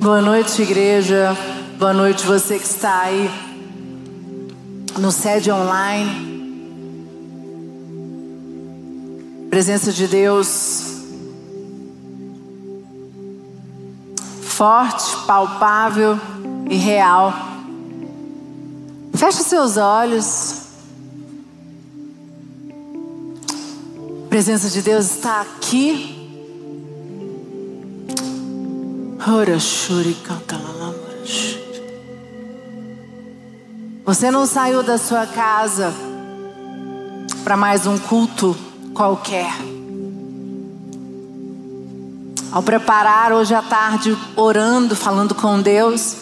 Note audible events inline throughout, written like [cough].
Boa noite, igreja. Boa noite, você que está aí no sede online. Presença de Deus forte, palpável e real. Feche seus olhos. A presença de Deus está aqui. Você não saiu da sua casa para mais um culto qualquer. Ao preparar hoje à tarde, orando, falando com Deus,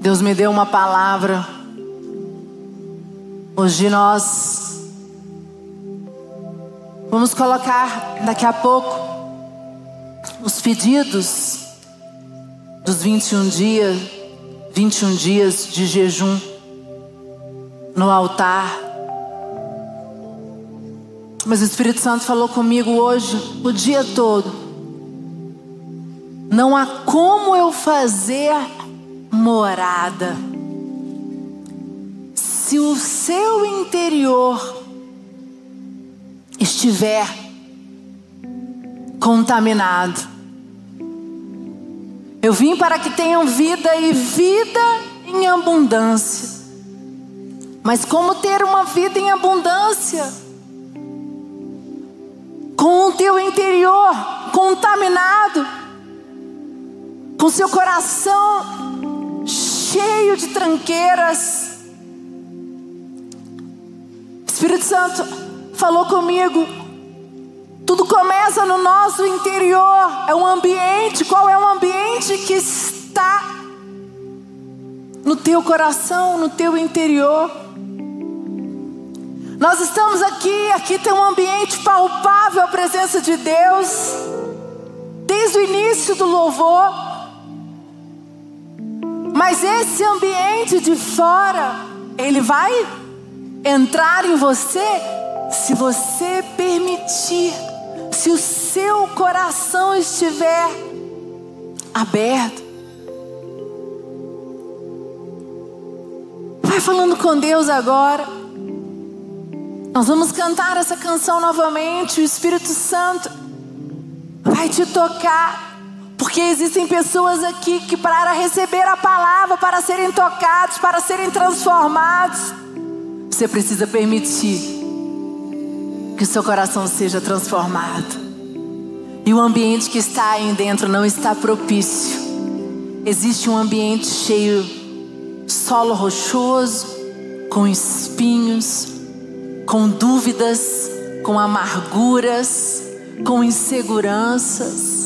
Deus me deu uma palavra. Hoje nós vamos colocar daqui a pouco os pedidos dos 21 dias, 21 dias de jejum no altar. Mas o Espírito Santo falou comigo hoje, o dia todo. Não há como eu fazer morada se o seu interior estiver contaminado. Eu vim para que tenham vida e vida em abundância. Mas como ter uma vida em abundância? Com o teu interior contaminado, com seu coração cheio de tranqueiras. Espírito Santo falou comigo tudo começa no nosso interior. É um ambiente. Qual é o ambiente que está no teu coração, no teu interior? Nós estamos aqui, aqui tem um ambiente palpável a presença de Deus. Desde o início do louvor. Mas esse ambiente de fora, ele vai entrar em você se você permitir se o seu coração estiver aberto, vai falando com Deus agora. Nós vamos cantar essa canção novamente. O Espírito Santo vai te tocar. Porque existem pessoas aqui que, para receber a palavra, para serem tocados, para serem transformados, você precisa permitir que o seu coração seja transformado. E o ambiente que está aí dentro não está propício. Existe um ambiente cheio, solo rochoso, com espinhos, com dúvidas, com amarguras, com inseguranças.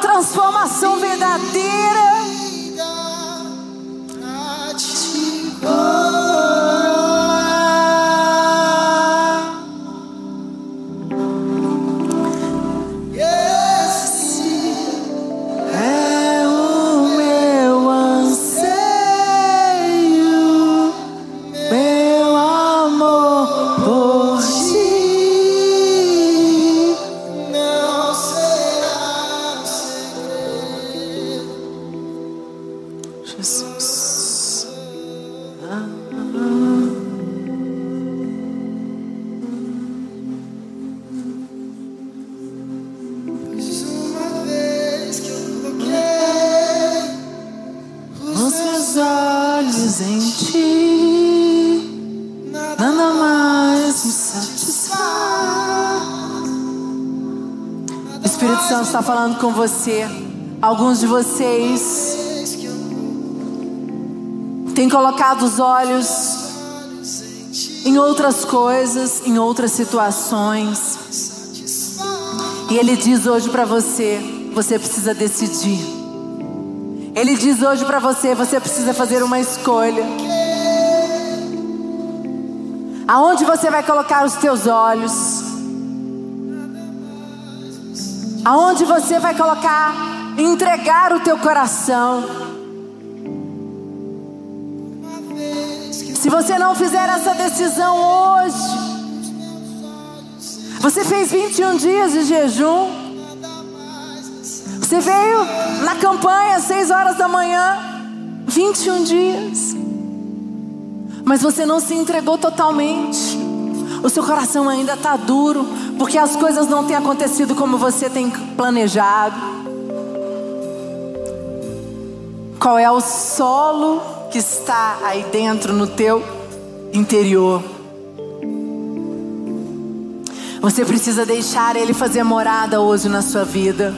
Transformação verdadeira. Espírito Santo está falando com você. Alguns de vocês têm colocado os olhos em outras coisas, em outras situações. E Ele diz hoje para você: você precisa decidir. Ele diz hoje para você: você precisa fazer uma escolha. Aonde você vai colocar os teus olhos? Aonde você vai colocar, entregar o teu coração? Se você não fizer essa decisão hoje, você fez 21 dias de jejum, você veio na campanha às 6 horas da manhã, 21 dias, mas você não se entregou totalmente, o seu coração ainda está duro, porque as coisas não têm acontecido como você tem planejado. Qual é o solo que está aí dentro no teu interior. Você precisa deixar Ele fazer morada hoje na sua vida.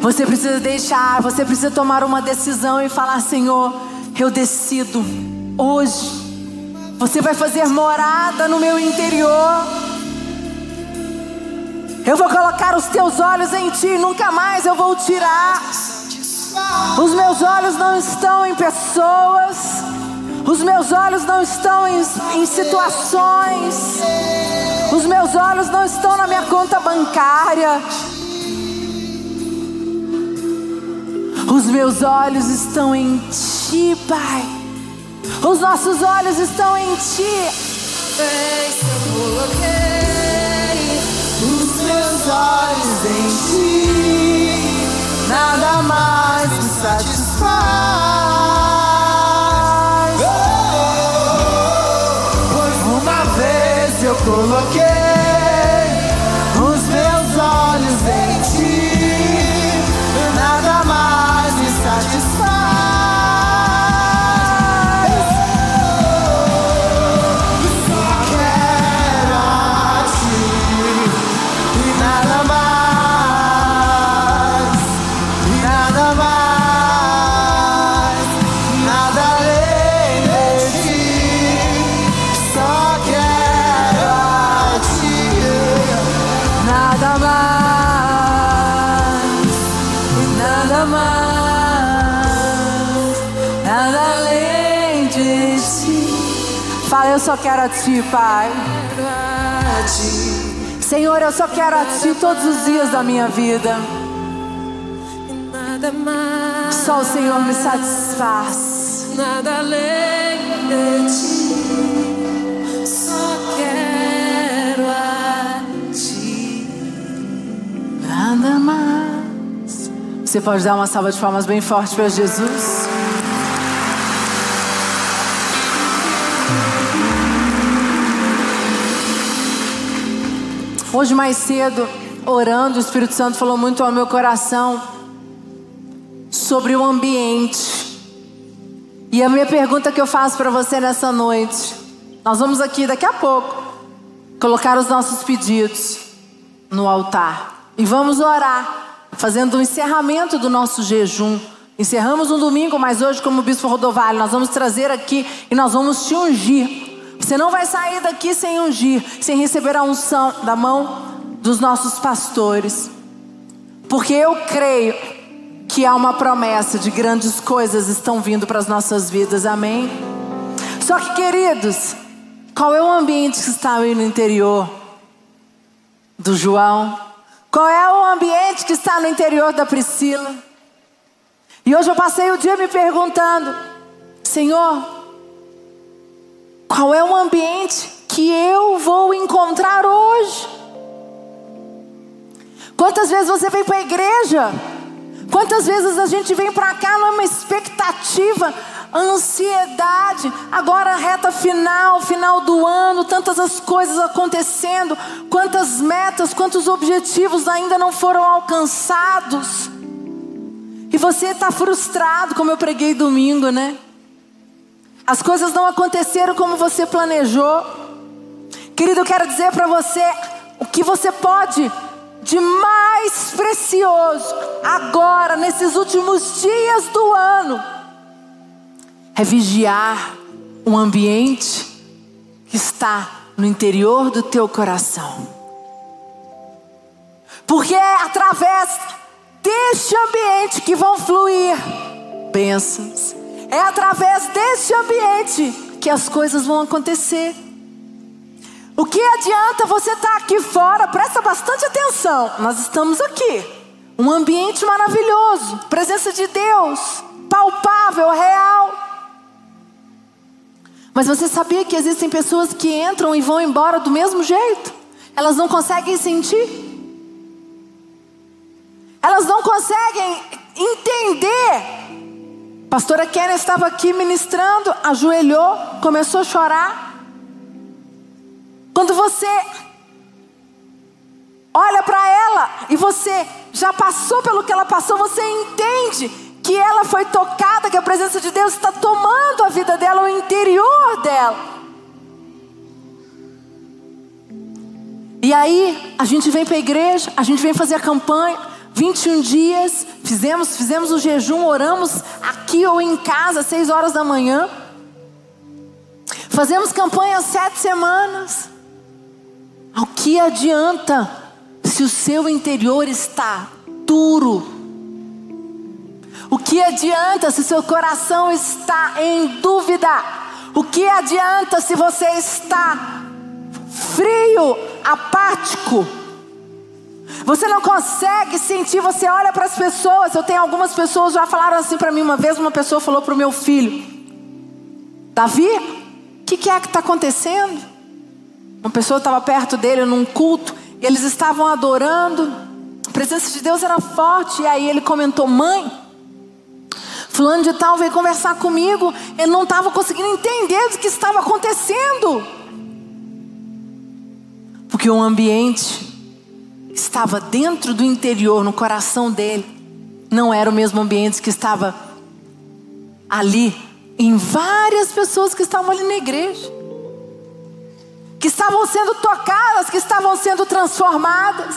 Você precisa deixar, você precisa tomar uma decisão e falar: Senhor, eu decido hoje. Você vai fazer morada no meu interior. Eu vou colocar os teus olhos em ti, nunca mais eu vou tirar. Os meus olhos não estão em pessoas. Os meus olhos não estão em, em, situações. Os meus olhos não estão na minha conta bancária. Os meus olhos estão em Ti, Pai. Os nossos olhos estão em Ti. Os meus olhos em Ti nada mais me satisfaz. Pois uma vez eu coloquei Fala, eu só quero a ti, Pai. Senhor, eu só quero a ti todos os dias da minha vida. Só o Senhor me satisfaz. nada além de ti. Só quero a ti. Nada mais. Você pode dar uma salva de palmas bem forte para Jesus? Hoje mais cedo, orando, o Espírito Santo falou muito ao meu coração sobre o ambiente. E a minha pergunta que eu faço para você nessa noite, nós vamos aqui daqui a pouco colocar os nossos pedidos no altar e vamos orar, fazendo o encerramento do nosso jejum. Encerramos no domingo, mas hoje, como Bispo Rodovalho, nós vamos trazer aqui e nós vamos te ungir. Você não vai sair daqui sem ungir, sem receber a unção da mão dos nossos pastores. Porque eu creio que há uma promessa de grandes coisas estão vindo para as nossas vidas, amém? Só que, queridos, qual é o ambiente que está aí no interior do João? Qual é o ambiente que está no interior da Priscila? E hoje eu passei o dia me perguntando, Senhor, qual é o ambiente que eu vou encontrar hoje? Quantas vezes você vem para a igreja? Quantas vezes a gente vem para cá numa expectativa, ansiedade, agora reta final, final do ano, tantas as coisas acontecendo, quantas metas, quantos objetivos ainda não foram alcançados. E você está frustrado, como eu preguei domingo, né? As coisas não aconteceram como você planejou. Querido, eu quero dizer para você o que você pode de mais precioso agora, nesses últimos dias do ano, é vigiar um ambiente que está no interior do teu coração. Porque é através deste ambiente que vão fluir bênçãos. É através deste ambiente que as coisas vão acontecer. O que adianta você estar tá aqui fora? Presta bastante atenção. Nós estamos aqui. Um ambiente maravilhoso, presença de Deus, palpável, real. Mas você sabia que existem pessoas que entram e vão embora do mesmo jeito? Elas não conseguem sentir. Elas não conseguem entender. Pastora Karen estava aqui ministrando, ajoelhou, começou a chorar. Quando você olha para ela e você já passou pelo que ela passou, você entende que ela foi tocada, que a presença de Deus está tomando a vida dela, o interior dela. E aí, a gente vem para a igreja, a gente vem fazer a campanha, 21 dias, fizemos, fizemos o jejum, oramos aqui ou em casa, às 6 horas da manhã. Fazemos campanha sete semanas. Ao que adianta se o seu interior está duro? O que adianta se seu coração está em dúvida? O que adianta se você está frio, apático? Você não consegue sentir, você olha para as pessoas. Eu tenho algumas pessoas já falaram assim para mim uma vez, uma pessoa falou para o meu filho: Davi, o que, que é que está acontecendo? Uma pessoa estava perto dele num culto, e eles estavam adorando, a presença de Deus era forte, e aí ele comentou: Mãe, Fulano de Tal veio conversar comigo, ele não estava conseguindo entender o que estava acontecendo, porque o ambiente estava dentro do interior, no coração dele, não era o mesmo ambiente que estava ali, em várias pessoas que estavam ali na igreja, que estavam sendo tocadas, que estavam sendo transformadas.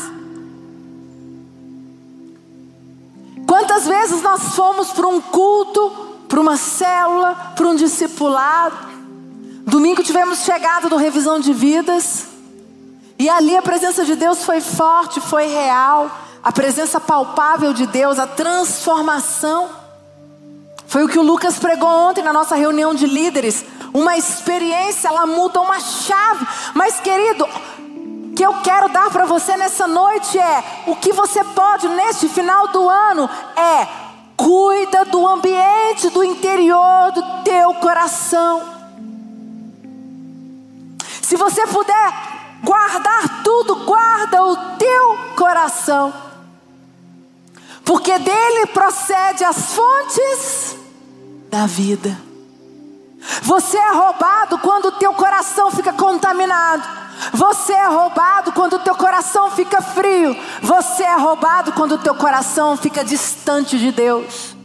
Quantas vezes nós fomos para um culto, para uma célula, para um discipulado, domingo tivemos chegado do revisão de vidas, e ali a presença de Deus foi forte, foi real. A presença palpável de Deus, a transformação. Foi o que o Lucas pregou ontem na nossa reunião de líderes. Uma experiência, ela muda uma chave. Mas, querido, o que eu quero dar para você nessa noite é: o que você pode neste final do ano é cuida do ambiente do interior do teu coração. Se você puder guardar tudo, guarda o teu coração, porque dele procede as fontes da vida. Você é roubado quando o teu coração fica contaminado. Você é roubado quando o teu coração fica frio. Você é roubado quando o teu coração fica distante de Deus.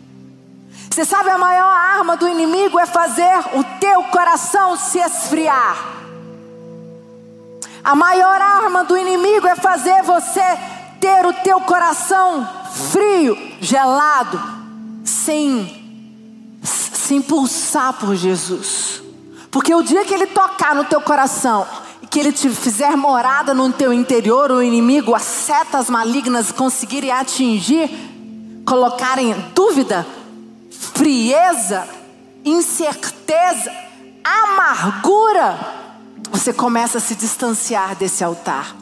Você sabe a maior arma do inimigo é fazer o teu coração se esfriar. A maior arma do inimigo é fazer você ter o teu coração frio, gelado, sem se impulsar por Jesus. Porque o dia que ele tocar no teu coração e que ele te fizer morada no teu interior, o inimigo, as setas malignas conseguirem atingir, colocarem dúvida, frieza, incerteza, amargura, você começa a se distanciar desse altar.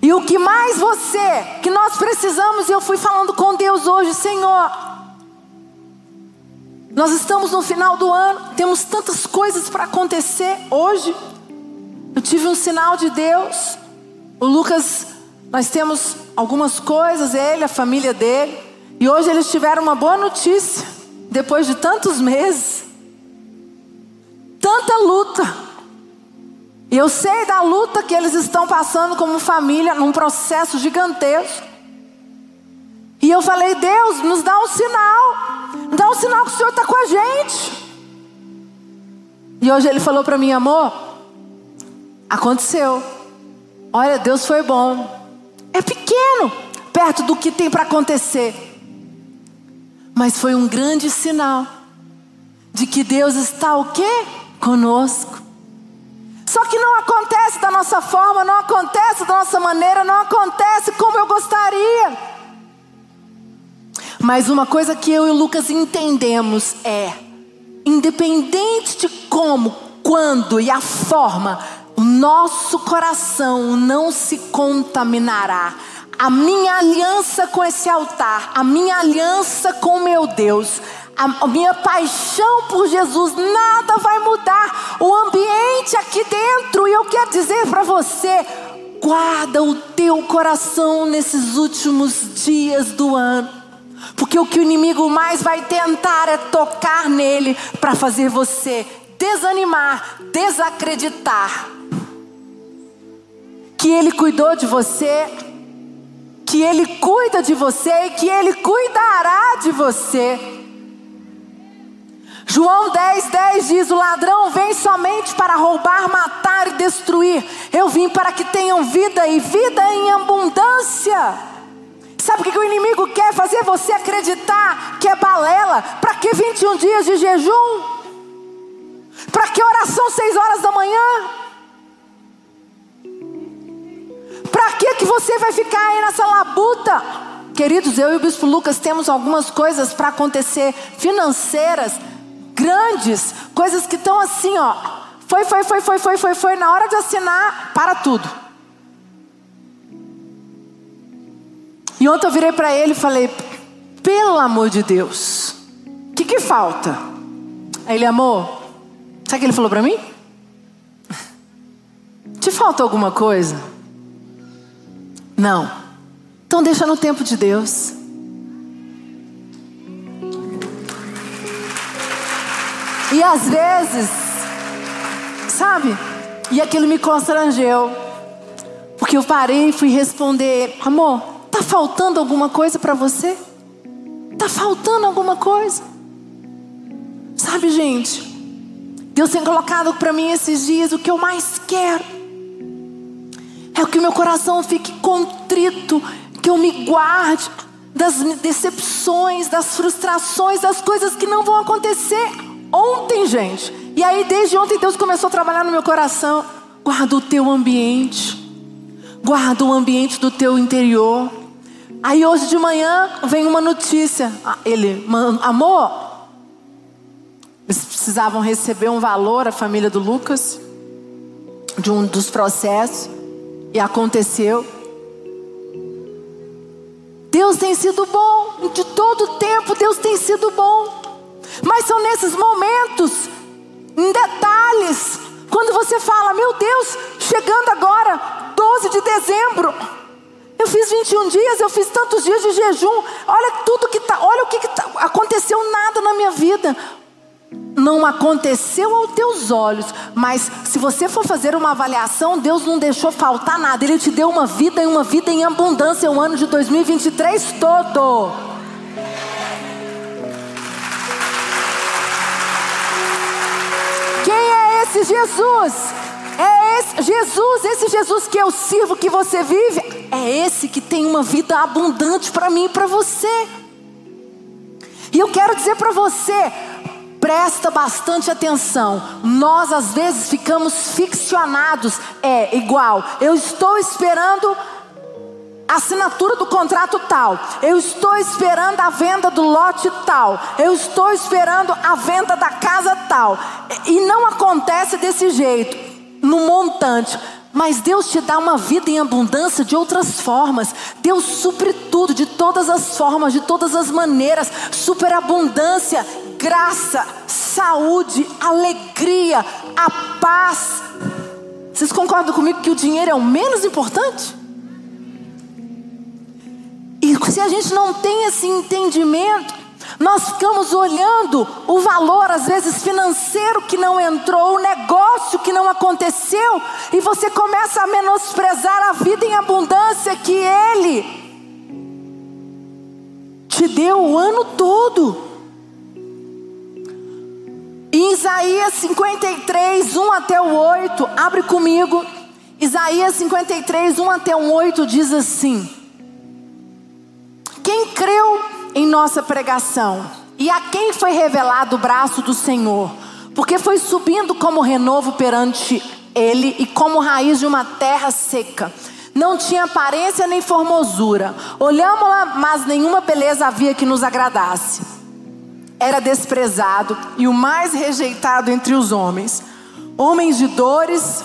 E o que mais você, que nós precisamos, e eu fui falando com Deus hoje, Senhor, nós estamos no final do ano, temos tantas coisas para acontecer hoje. Eu tive um sinal de Deus. O Lucas, nós temos algumas coisas, ele, a família dele. E hoje eles tiveram uma boa notícia, depois de tantos meses tanta luta. E eu sei da luta que eles estão passando como família, num processo gigantesco. E eu falei, Deus, nos dá um sinal. Dá um sinal que o Senhor está com a gente. E hoje ele falou para mim, amor, aconteceu. Olha, Deus foi bom. É pequeno, perto do que tem para acontecer. Mas foi um grande sinal de que Deus está o quê? Conosco. Só que não acontece da nossa forma, não acontece da nossa maneira, não acontece como eu gostaria. Mas uma coisa que eu e o Lucas entendemos é: independente de como, quando e a forma, o nosso coração não se contaminará. A minha aliança com esse altar, a minha aliança com meu Deus, a minha paixão por Jesus, nada vai mudar. O ambiente aqui dentro, e eu quero dizer para você: guarda o teu coração nesses últimos dias do ano. Porque o que o inimigo mais vai tentar é tocar nele para fazer você desanimar, desacreditar. Que ele cuidou de você, que ele cuida de você e que ele cuidará de você. João 10, 10 diz: O ladrão vem somente para roubar, matar e destruir. Eu vim para que tenham vida e vida em abundância. Sabe o que o inimigo quer? Fazer você acreditar que é balela. Para que 21 dias de jejum? Para que oração 6 horas da manhã? Para que que você vai ficar aí nessa labuta? Queridos, eu e o bispo Lucas temos algumas coisas para acontecer financeiras grandes, coisas que estão assim, ó. Foi, foi, foi, foi, foi, foi, foi na hora de assinar, para tudo. E ontem eu virei para ele e falei: pelo amor de Deus, o que, que falta? Aí ele, amor, sabe o que ele falou para mim? [laughs] Te falta alguma coisa? Não. Então deixa no tempo de Deus. E às vezes, sabe? E aquilo me constrangeu. Porque eu parei e fui responder: Amor, Está faltando alguma coisa para você? Está faltando alguma coisa? Sabe, gente, Deus tem colocado para mim esses dias o que eu mais quero. É que o meu coração fique contrito, que eu me guarde das decepções, das frustrações, das coisas que não vão acontecer. Ontem, gente, e aí desde ontem Deus começou a trabalhar no meu coração. Guarda o teu ambiente, guarda o ambiente do teu interior. Aí hoje de manhã vem uma notícia. Ah, ele, amor, eles precisavam receber um valor, a família do Lucas, de um dos processos, e aconteceu. Deus tem sido bom, de todo tempo Deus tem sido bom. Mas são nesses momentos, em detalhes, quando você fala, meu Deus, chegando agora, 12 de dezembro, eu fiz 21 dias, eu fiz tantos dias de jejum. Olha tudo que tá, olha o que, que tá, aconteceu nada na minha vida. Não aconteceu aos teus olhos, mas se você for fazer uma avaliação, Deus não deixou faltar nada. Ele te deu uma vida e uma vida em abundância o ano de 2023 todo. Quem é esse Jesus? É esse Jesus, esse Jesus que eu sirvo, que você vive, é esse que tem uma vida abundante para mim e para você. E eu quero dizer para você, presta bastante atenção. Nós às vezes ficamos ficcionados. É igual, eu estou esperando assinatura do contrato tal. Eu estou esperando a venda do lote tal. Eu estou esperando a venda da casa tal. E não acontece desse jeito no montante. Mas Deus te dá uma vida em abundância de outras formas. Deus supre tudo, de todas as formas, de todas as maneiras. Superabundância, graça, saúde, alegria, a paz. Vocês concordam comigo que o dinheiro é o menos importante? Se a gente não tem esse entendimento, nós ficamos olhando o valor, às vezes financeiro, que não entrou, o negócio que não aconteceu, e você começa a menosprezar a vida em abundância que Ele te deu o ano todo. Isaías 53, 1 até o 8, abre comigo. Isaías 53, 1 até o 8 diz assim: Quem creu em nossa pregação e a quem foi revelado o braço do Senhor, porque foi subindo como renovo perante ele e como raiz de uma terra seca. Não tinha aparência nem formosura. Olhamos-la, mas nenhuma beleza havia que nos agradasse. Era desprezado e o mais rejeitado entre os homens. Homens de dores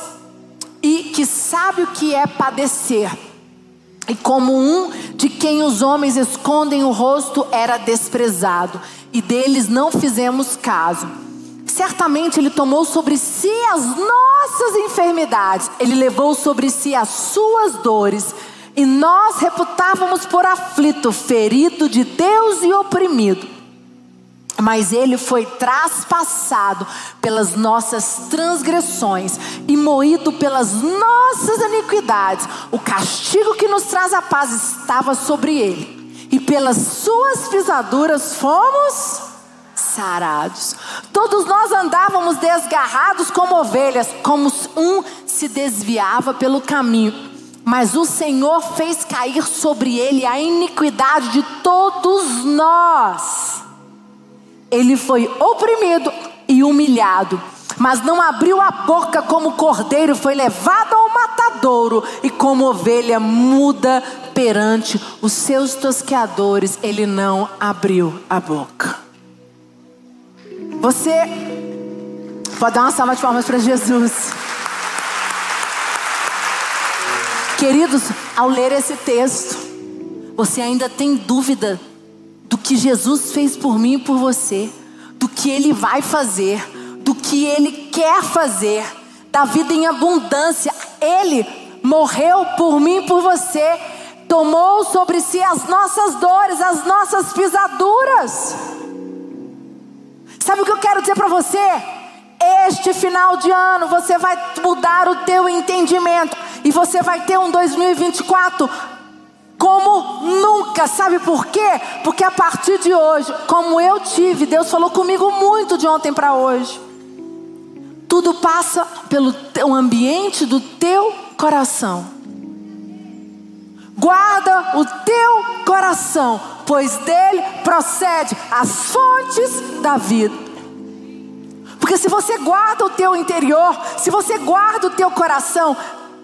e que sabe o que é padecer. E como um de quem os homens escondem o rosto, era desprezado, e deles não fizemos caso. Certamente ele tomou sobre si as nossas enfermidades, ele levou sobre si as suas dores, e nós reputávamos por aflito, ferido de Deus e oprimido. Mas ele foi traspassado pelas nossas transgressões e moído pelas nossas iniquidades. O castigo que nos traz a paz estava sobre ele, e pelas suas pisaduras fomos sarados. Todos nós andávamos desgarrados como ovelhas, como um se desviava pelo caminho. Mas o Senhor fez cair sobre ele a iniquidade de todos nós. Ele foi oprimido e humilhado, mas não abriu a boca como cordeiro, foi levado ao matadouro e como ovelha muda perante os seus tosqueadores, ele não abriu a boca. Você pode dar uma salva de palmas para Jesus. Queridos, ao ler esse texto, você ainda tem dúvida do que Jesus fez por mim e por você, do que Ele vai fazer, do que Ele quer fazer, da vida em abundância. Ele morreu por mim e por você, tomou sobre si as nossas dores, as nossas pisaduras. Sabe o que eu quero dizer para você? Este final de ano você vai mudar o teu entendimento e você vai ter um 2024 como Sabe por quê? Porque a partir de hoje, como eu tive, Deus falou comigo muito de ontem para hoje. Tudo passa pelo ambiente do teu coração. Guarda o teu coração, pois dele procede as fontes da vida. Porque se você guarda o teu interior, se você guarda o teu coração,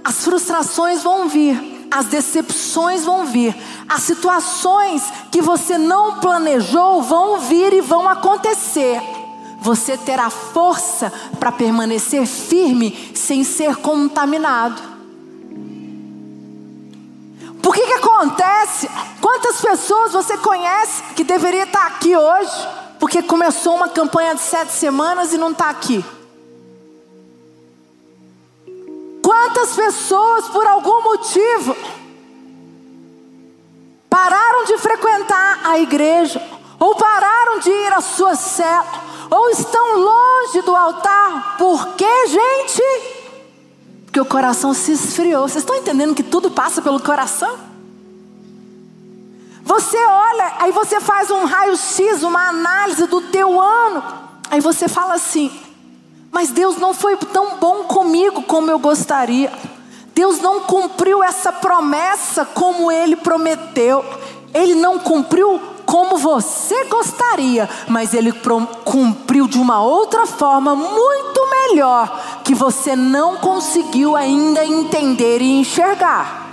as frustrações vão vir as decepções vão vir, as situações que você não planejou vão vir e vão acontecer. Você terá força para permanecer firme sem ser contaminado. Por que que acontece? Quantas pessoas você conhece que deveria estar aqui hoje, porque começou uma campanha de sete semanas e não está aqui? Quantas pessoas, por algum motivo, pararam de frequentar a igreja, ou pararam de ir à sua cela, ou estão longe do altar, por que, gente? Porque o coração se esfriou. Vocês estão entendendo que tudo passa pelo coração? Você olha, aí você faz um raio-x, uma análise do teu ano, aí você fala assim: mas Deus não foi tão bom comigo como eu gostaria. Deus não cumpriu essa promessa como ele prometeu. Ele não cumpriu como você gostaria, mas ele cumpriu de uma outra forma muito melhor que você não conseguiu ainda entender e enxergar.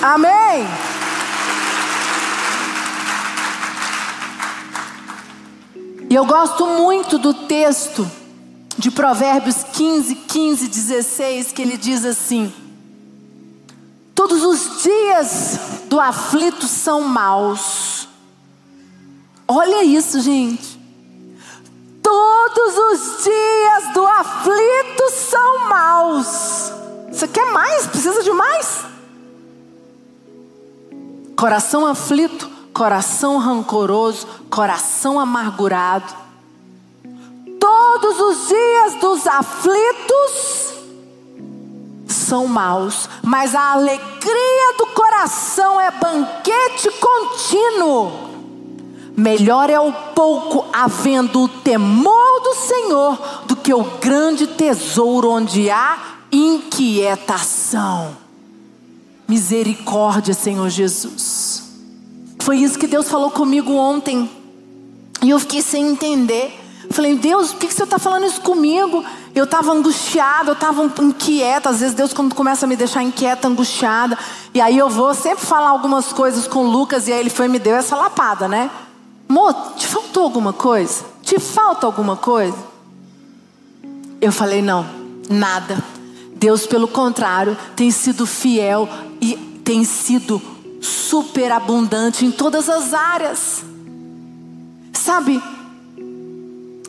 Amém. E eu gosto muito do texto de Provérbios 15, 15, 16, que ele diz assim: Todos os dias do aflito são maus. Olha isso, gente. Todos os dias do aflito são maus. Você quer mais? Precisa de mais? Coração aflito coração rancoroso, coração amargurado. Todos os dias dos aflitos são maus, mas a alegria do coração é banquete contínuo. Melhor é o pouco havendo o temor do Senhor do que o grande tesouro onde há inquietação. Misericórdia, Senhor Jesus. Foi isso que Deus falou comigo ontem. E eu fiquei sem entender. Falei, Deus, por que você está falando isso comigo? Eu estava angustiada, eu estava inquieta. Às vezes Deus, quando começa a me deixar inquieta, angustiada. E aí eu vou sempre falar algumas coisas com Lucas. E aí ele foi e me deu essa lapada, né? Mo, te faltou alguma coisa? Te falta alguma coisa? Eu falei, não, nada. Deus, pelo contrário, tem sido fiel e tem sido superabundante em todas as áreas. Sabe?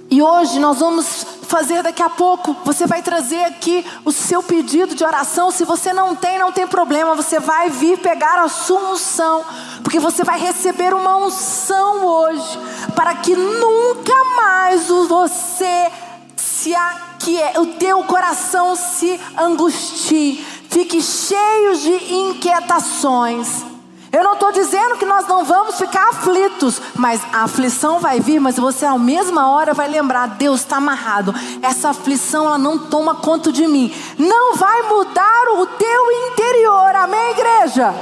E hoje nós vamos fazer daqui a pouco. Você vai trazer aqui o seu pedido de oração. Se você não tem, não tem problema. Você vai vir pegar a sua unção. Porque você vai receber uma unção hoje. Para que nunca mais você se que o teu coração se angustie, fique cheio de inquietações. Eu não estou dizendo que nós não vamos ficar aflitos, mas a aflição vai vir, mas você à mesma hora vai lembrar: Deus está amarrado. Essa aflição ela não toma conta de mim. Não vai mudar o teu interior, amém, igreja?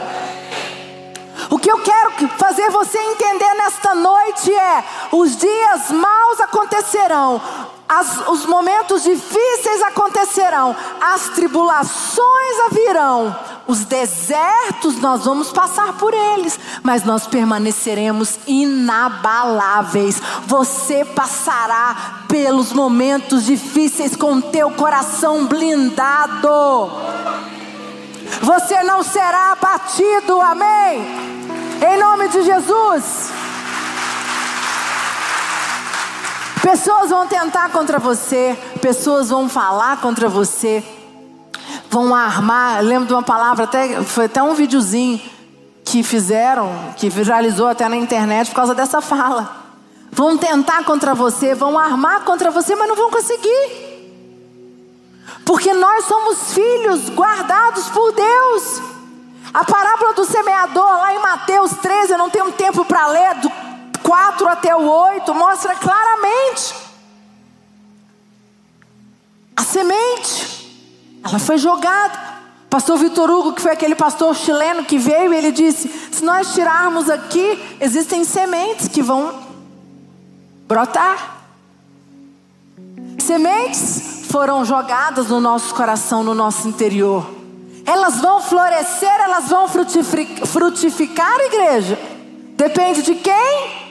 O que eu quero fazer você entender nesta noite é: os dias maus acontecerão, as, os momentos difíceis acontecerão, as tribulações virão, os desertos nós vamos passar por eles, mas nós permaneceremos inabaláveis. Você passará pelos momentos difíceis com teu coração blindado. Você não será abatido, amém? Em nome de Jesus. Pessoas vão tentar contra você, pessoas vão falar contra você, vão armar. Eu lembro de uma palavra, até, foi até um videozinho que fizeram, que viralizou até na internet por causa dessa fala. Vão tentar contra você, vão armar contra você, mas não vão conseguir. Porque nós somos filhos guardados por Deus. A parábola do semeador, lá em Mateus 13, eu não tenho tempo para ler, do 4 até o 8 mostra claramente a semente, ela foi jogada. Pastor Vitor Hugo, que foi aquele pastor chileno que veio, ele disse: se nós tirarmos aqui, existem sementes que vão brotar. Sementes foram jogadas no nosso coração, no nosso interior. Elas vão florescer, elas vão frutificar, igreja. Depende de quem?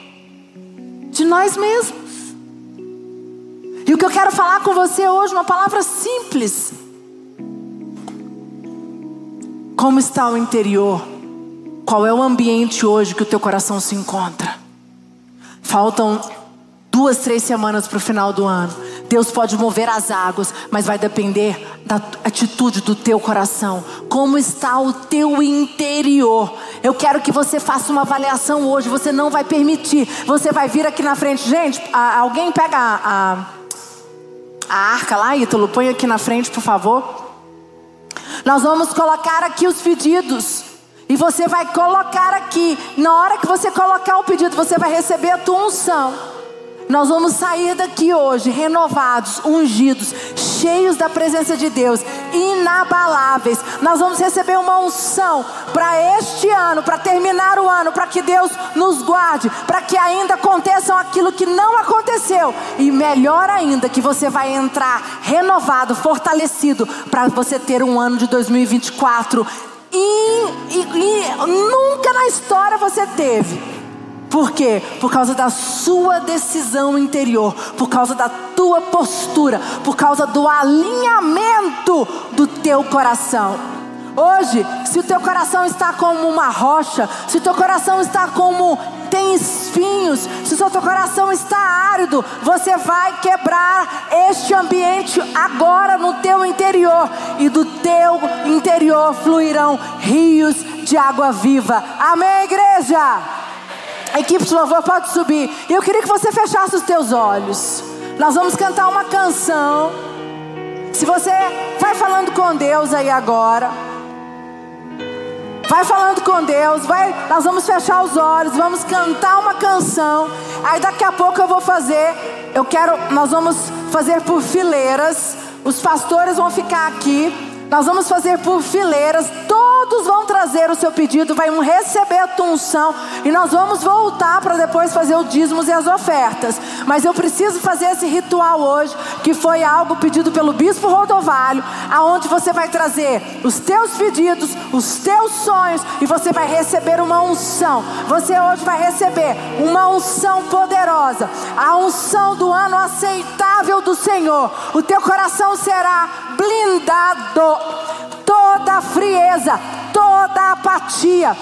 de nós mesmos. E o que eu quero falar com você hoje, uma palavra simples. Como está o interior? Qual é o ambiente hoje que o teu coração se encontra? Faltam duas, três semanas para o final do ano. Deus pode mover as águas, mas vai depender da atitude do teu coração. Como está o teu interior? Eu quero que você faça uma avaliação hoje. Você não vai permitir. Você vai vir aqui na frente. Gente, alguém pega a, a, a arca lá, Ítalo. Põe aqui na frente, por favor. Nós vamos colocar aqui os pedidos. E você vai colocar aqui. Na hora que você colocar o pedido, você vai receber a tua unção. Nós vamos sair daqui hoje renovados, ungidos, cheios da presença de Deus, inabaláveis. Nós vamos receber uma unção para este ano, para terminar o ano, para que Deus nos guarde, para que ainda aconteçam aquilo que não aconteceu. E melhor ainda, que você vai entrar renovado, fortalecido, para você ter um ano de 2024 e, e, e nunca na história você teve. Por quê? Por causa da sua decisão interior, por causa da tua postura, por causa do alinhamento do teu coração. Hoje, se o teu coração está como uma rocha, se o teu coração está como tem espinhos, se o teu coração está árido, você vai quebrar este ambiente agora no teu interior e do teu interior fluirão rios de água viva. Amém, igreja? A equipe de louvor pode subir. Eu queria que você fechasse os teus olhos. Nós vamos cantar uma canção. Se você vai falando com Deus aí agora, Vai falando com Deus, vai, nós vamos fechar os olhos, vamos cantar uma canção. Aí daqui a pouco eu vou fazer, eu quero, nós vamos fazer por fileiras. Os pastores vão ficar aqui. Nós vamos fazer por fileiras, todos vão trazer o seu pedido, vai receber a tua unção e nós vamos voltar para depois fazer os dízimos e as ofertas. Mas eu preciso fazer esse ritual hoje, que foi algo pedido pelo bispo Rodovalho, aonde você vai trazer os teus pedidos, os teus sonhos e você vai receber uma unção. Você hoje vai receber uma unção poderosa, a unção do ano aceitável do Senhor. O teu coração será blindado toda frieza, toda apatia,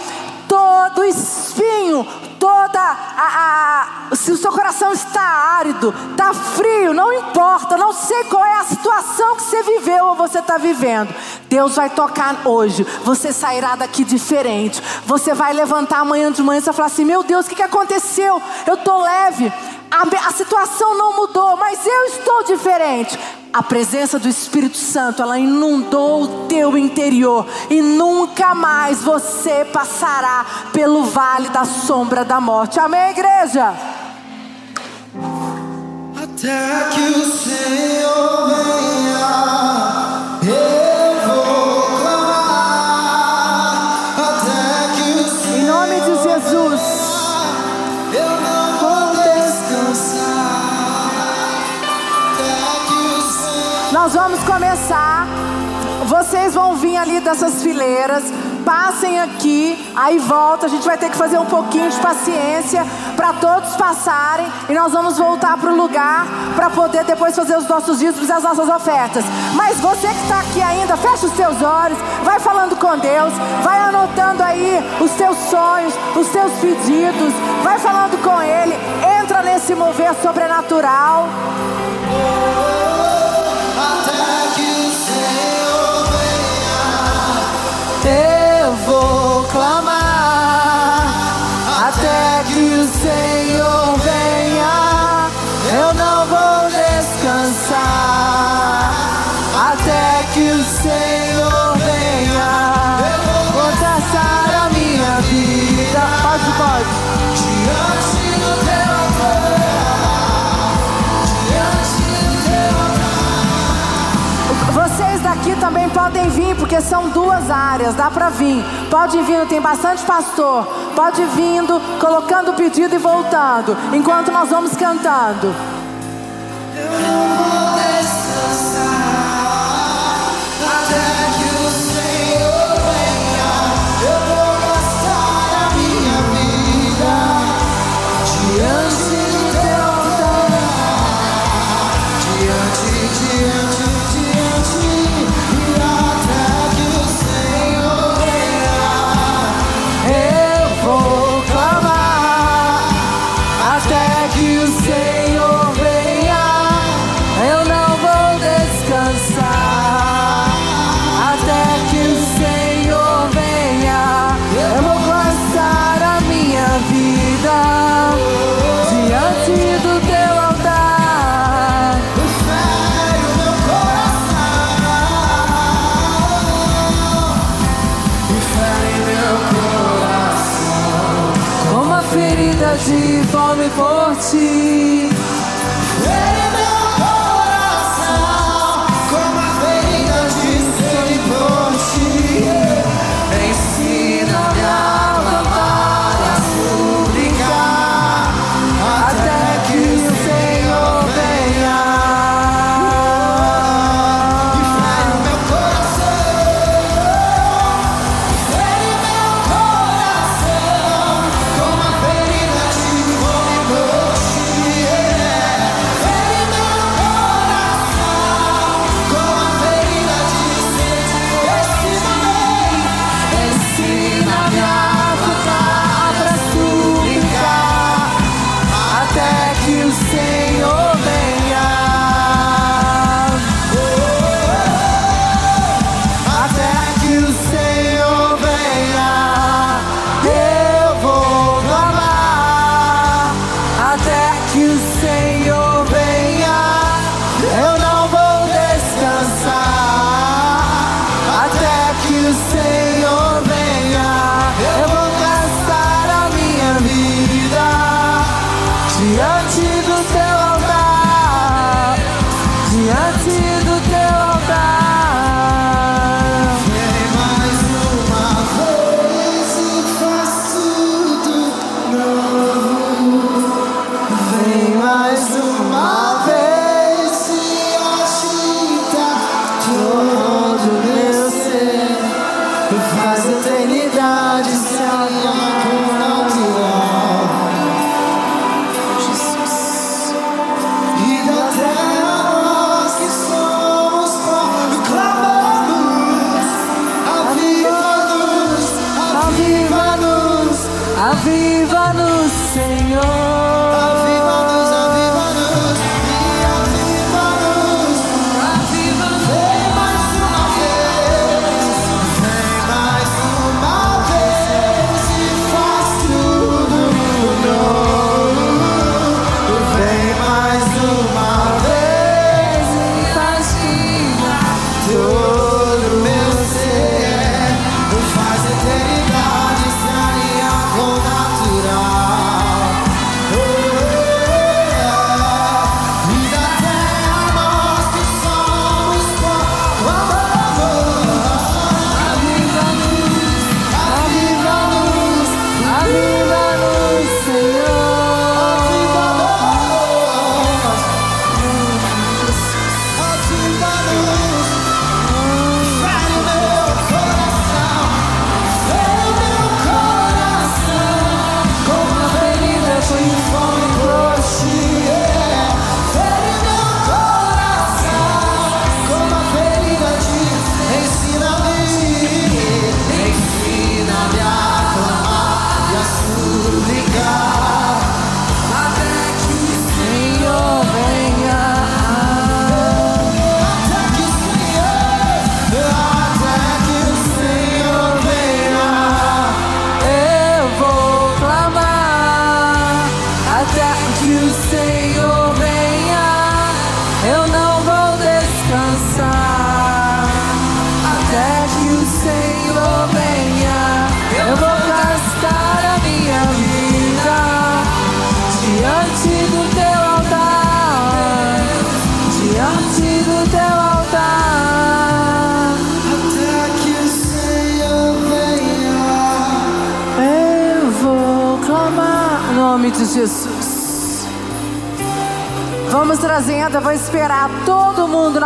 todo espinho, toda a, a, se o seu coração está árido, está frio, não importa, não sei qual é a situação que você viveu ou você está vivendo. Deus vai tocar hoje, você sairá daqui diferente. Você vai levantar amanhã de manhã e vai falar assim: Meu Deus, o que, que aconteceu? Eu estou leve, a, a situação não mudou, mas eu estou diferente. A presença do Espírito Santo, ela inundou o teu interior e nunca mais você passará pelo vale da sombra da morte. Amém, igreja? Até que o Senhor Vocês vão vir ali dessas fileiras. Passem aqui, aí volta. A gente vai ter que fazer um pouquinho de paciência para todos passarem. E nós vamos voltar para o lugar para poder depois fazer os nossos dízimos e as nossas ofertas. Mas você que está aqui ainda, fecha os seus olhos, vai falando com Deus, vai anotando aí os teus sonhos, os teus pedidos, vai falando com Ele. Entra nesse mover sobrenatural. Daqui também podem vir, porque são duas áreas, dá para vir. Pode ir vindo, tem bastante pastor. Pode vindo, colocando o pedido e voltando, enquanto nós vamos cantando.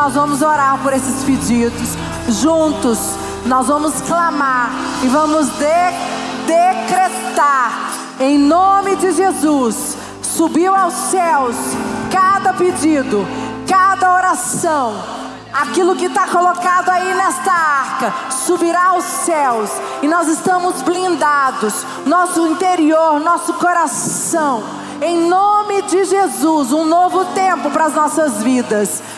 nós vamos orar por esses pedidos. Juntos, nós vamos clamar e vamos de, decretar, em nome de Jesus, subiu aos céus cada pedido, cada oração. Aquilo que está colocado aí nesta arca subirá aos céus e nós estamos blindados, nosso interior, nosso coração em nome de Jesus, um novo tempo para as nossas vidas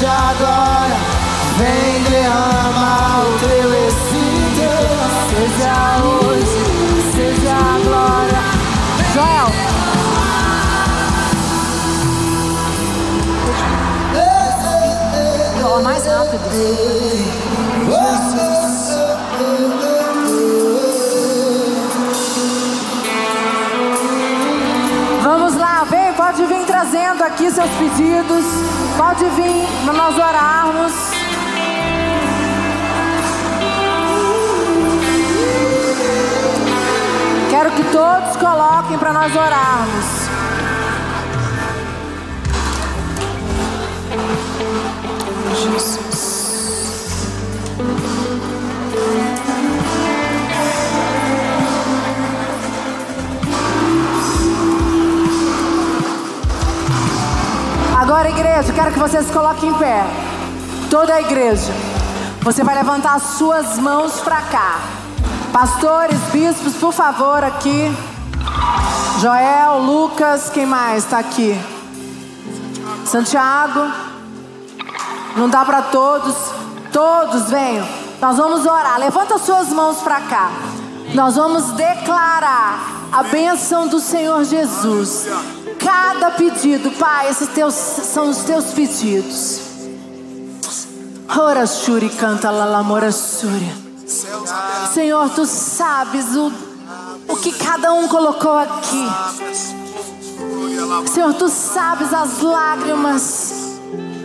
de agora, vem derrama o teu Espírito, seja hoje, seja agora. Joel. Ei, mais rápido. Trazendo aqui seus pedidos. Pode vir para nós orarmos. Quero que todos coloquem para nós orarmos. Jesus. Agora, igreja, quero que vocês coloquem em pé. Toda a igreja. Você vai levantar as suas mãos para cá. Pastores, bispos, por favor, aqui. Joel, Lucas, quem mais está aqui? Santiago. Não dá para todos. Todos venham. Nós vamos orar. Levanta as suas mãos para cá. Nós vamos declarar a bênção do Senhor Jesus. Cada pedido, Pai, esses teus, são os teus pedidos. Ora, Shuri, canta, lalamora, Shuri. Senhor, tu sabes o, o que cada um colocou aqui. Senhor, tu sabes as lágrimas,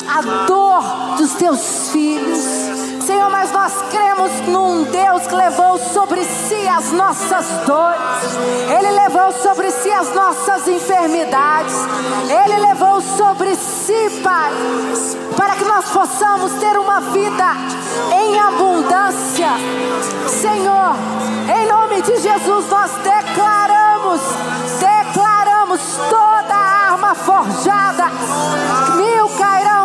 a dor dos teus filhos. Senhor, mas nós cremos num Deus que levou sobre si as nossas dores, Ele levou sobre si as nossas enfermidades, Ele levou sobre si, Pai, para que nós possamos ter uma vida em abundância. Senhor, em nome de Jesus, nós declaramos, declaramos toda a arma forjada, mil cairão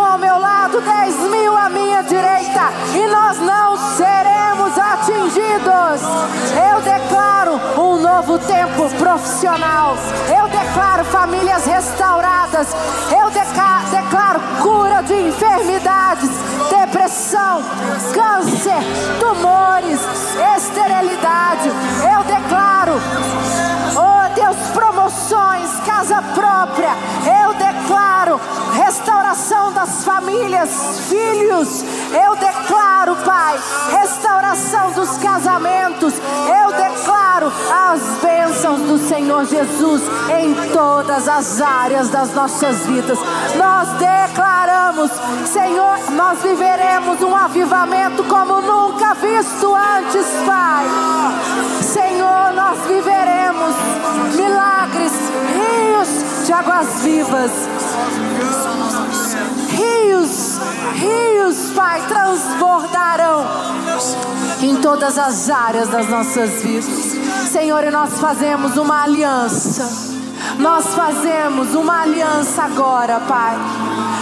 ao meu lado, dez mil à minha direita, e nós não seremos atingidos. Eu declaro um novo tempo profissional. Eu declaro famílias restauradas. Eu declaro cura de enfermidades, depressão, câncer, tumores, esterilidade. Eu declaro, oh Deus, promoções, casa própria. Eu declaro restauração das famílias, filhos. Eu declaro, Pai, restauração dos casamentos. Eu declaro as bênçãos do Senhor Jesus em todas as áreas das nossas vidas. Nós declaramos, Senhor, nós viveremos um avivamento como nunca visto antes, Pai. Senhor, nós viveremos milagres, rios de águas vivas. Rios, rios, Pai, transbordarão em todas as áreas das nossas vidas. Senhor, e nós fazemos uma aliança. Nós fazemos uma aliança agora, Pai.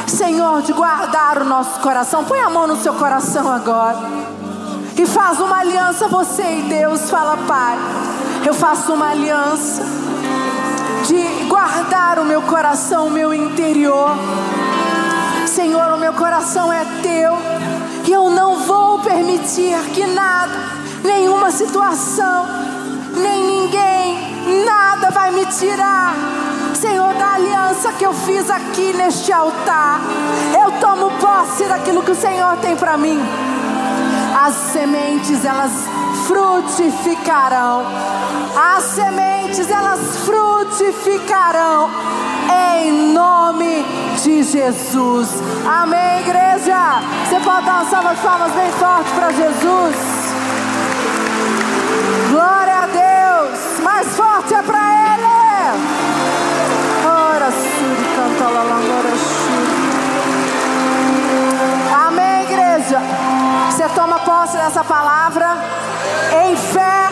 Senhor, de guardar o nosso coração. Põe a mão no seu coração agora. E faz uma aliança você e Deus. Fala, Pai. Eu faço uma aliança de guardar o meu coração, o meu interior. Senhor, o meu coração é teu. E eu não vou permitir que nada, nenhuma situação, nem ninguém, nada vai me tirar. Senhor, da aliança que eu fiz aqui neste altar, eu tomo posse daquilo que o Senhor tem para mim. As sementes, elas frutificarão. As sementes, elas frutificarão. Em nome de Jesus. Amém, igreja? Você pode dar uma salva de palmas bem forte para Jesus. Glória a Deus. Mais forte é para Ele. Ora, suri, canta lá, ora, Amém, igreja? Você toma posse dessa palavra em fé.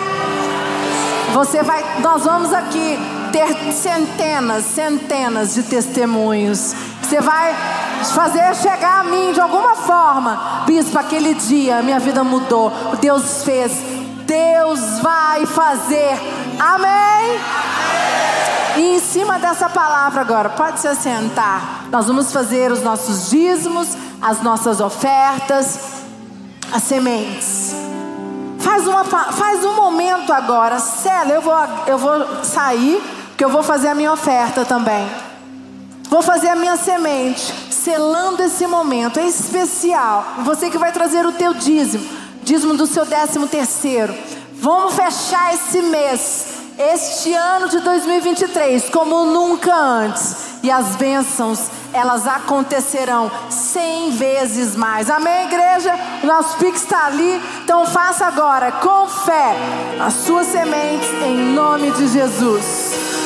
Você vai, nós vamos aqui ter centenas, centenas de testemunhos. Você vai fazer chegar a mim de alguma forma, bispo, aquele dia minha vida mudou. Deus fez, Deus vai fazer. Amém? E em cima dessa palavra agora, pode se assentar. Nós vamos fazer os nossos dízimos, as nossas ofertas, as sementes. Faz, uma, faz um momento agora, Célia, eu vou, eu vou sair, porque eu vou fazer a minha oferta também. Vou fazer a minha semente, selando esse momento, é especial. Você que vai trazer o teu dízimo, dízimo do seu décimo terceiro. Vamos fechar esse mês, este ano de 2023, como nunca antes. e as bênçãos, elas acontecerão cem vezes mais. Amém, igreja? O nosso Pix está ali, então faça agora, com fé, as suas sementes, em nome de Jesus.